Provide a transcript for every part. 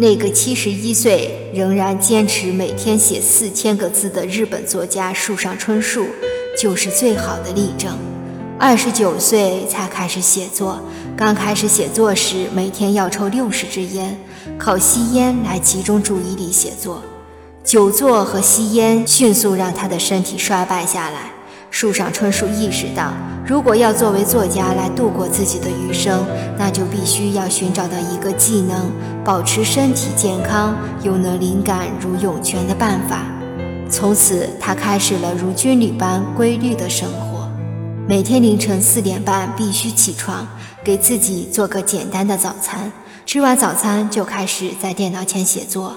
那个七十一岁仍然坚持每天写四千个字的日本作家树上春树，就是最好的例证。二十九岁才开始写作，刚开始写作时，每天要抽六十支烟，靠吸烟来集中注意力写作。久坐和吸烟迅速让他的身体衰败下来。树上春树意识到，如果要作为作家来度过自己的余生，那就必须要寻找到一个既能保持身体健康，又能灵感如涌泉的办法。从此，他开始了如军旅般规律的生活，每天凌晨四点半必须起床，给自己做个简单的早餐，吃完早餐就开始在电脑前写作。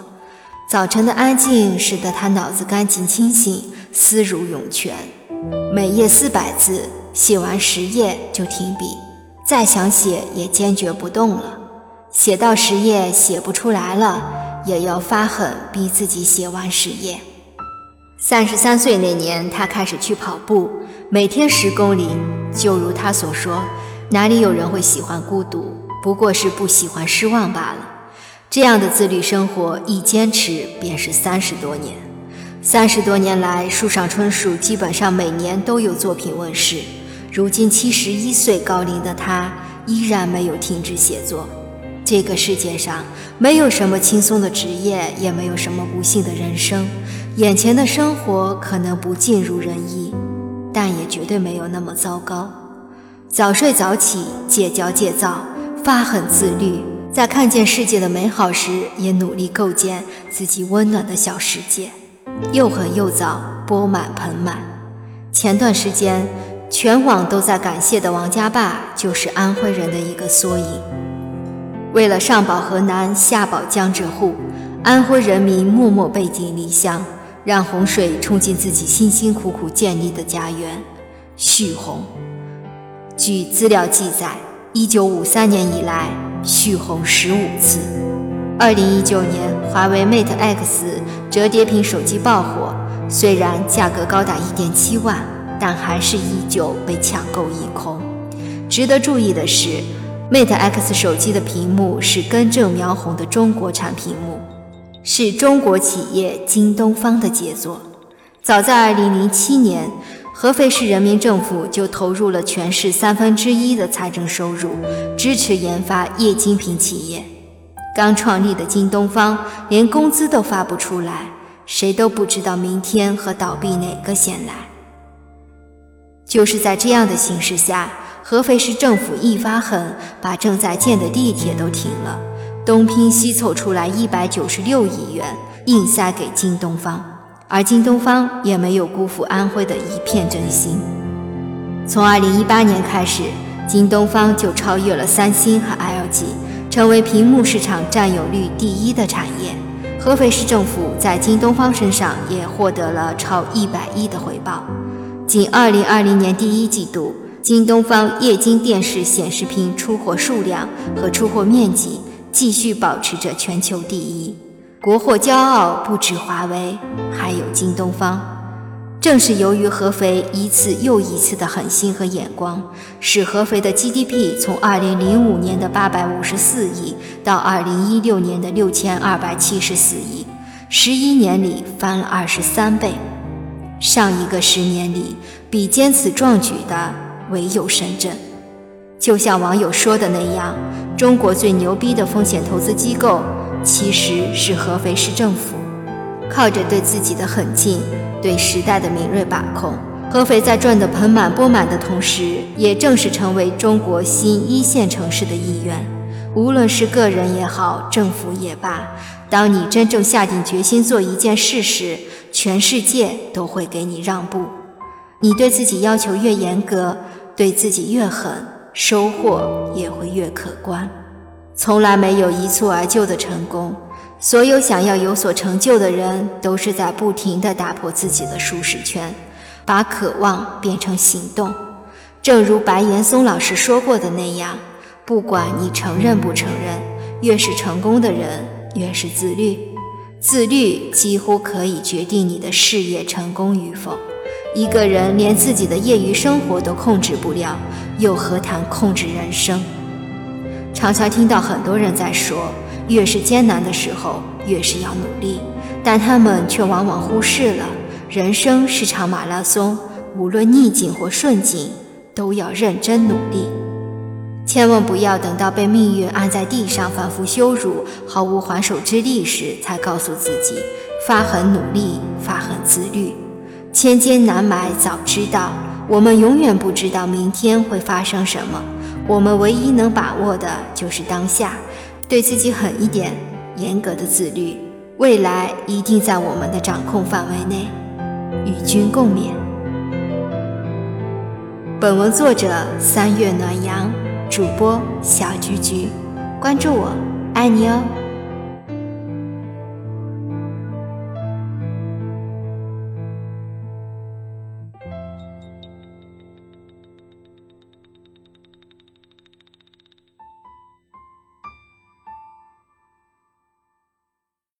早晨的安静使得他脑子干净清醒，思如涌泉。每页四百字，写完十页就停笔，再想写也坚决不动了。写到十页写不出来了，也要发狠逼自己写完十页。三十三岁那年，他开始去跑步，每天十公里。就如他所说：“哪里有人会喜欢孤独？不过是不喜欢失望罢了。”这样的自律生活一坚持便是三十多年。三十多年来，树上春树基本上每年都有作品问世。如今七十一岁高龄的他，依然没有停止写作。这个世界上没有什么轻松的职业，也没有什么不幸的人生。眼前的生活可能不尽如人意，但也绝对没有那么糟糕。早睡早起，戒骄戒躁，发狠自律，在看见世界的美好时，也努力构建自己温暖的小世界。又狠又早，钵满盆满。前段时间，全网都在感谢的王家坝，就是安徽人的一个缩影。为了上保河南，下保江浙沪，安徽人民默默背井离乡，让洪水冲进自己辛辛苦苦建立的家园。蓄洪。据资料记载，一九五三年以来，蓄洪十五次。二零一九年，华为 Mate X 折叠屏手机爆火，虽然价格高达一点七万，但还是依旧被抢购一空。值得注意的是，Mate X 手机的屏幕是根正苗红的中国产屏幕，是中国企业京东方的杰作。早在二零零七年，合肥市人民政府就投入了全市三分之一的财政收入，支持研发液晶屏企业。刚创立的京东方连工资都发不出来，谁都不知道明天和倒闭哪个先来。就是在这样的形势下，合肥市政府一发狠，把正在建的地铁都停了，东拼西凑出来一百九十六亿元，硬塞给京东方，而京东方也没有辜负安徽的一片真心。从二零一八年开始，京东方就超越了三星和 LG。成为屏幕市场占有率第一的产业，合肥市政府在京东方身上也获得了超一百亿的回报。仅2020年第一季度，京东方液晶电视显示屏出货数量和出货面积继续保持着全球第一，国货骄傲不止华为，还有京东方。正是由于合肥一次又一次的狠心和眼光，使合肥的 GDP 从2005年的854亿到2016年的6274亿，十一年里翻了二十三倍。上一个十年里，比肩此壮举的唯有深圳。就像网友说的那样，中国最牛逼的风险投资机构其实是合肥市政府，靠着对自己的狠劲。对时代的敏锐把控，合肥在赚得盆满钵满的同时，也正是成为中国新一线城市的一员。无论是个人也好，政府也罢，当你真正下定决心做一件事时，全世界都会给你让步。你对自己要求越严格，对自己越狠，收获也会越可观。从来没有一蹴而就的成功。所有想要有所成就的人，都是在不停地打破自己的舒适圈，把渴望变成行动。正如白岩松老师说过的那样，不管你承认不承认，越是成功的人，越是自律。自律几乎可以决定你的事业成功与否。一个人连自己的业余生活都控制不了，又何谈控制人生？常常听到很多人在说。越是艰难的时候，越是要努力，但他们却往往忽视了，人生是场马拉松，无论逆境或顺境，都要认真努力。千万不要等到被命运按在地上反复羞辱、毫无还手之力时，才告诉自己发狠努力、发狠自律。千艰难埋早知道，我们永远不知道明天会发生什么。我们唯一能把握的就是当下，对自己狠一点，严格的自律，未来一定在我们的掌控范围内。与君共勉。本文作者三月暖阳。主播小菊菊，关注我，爱你哦。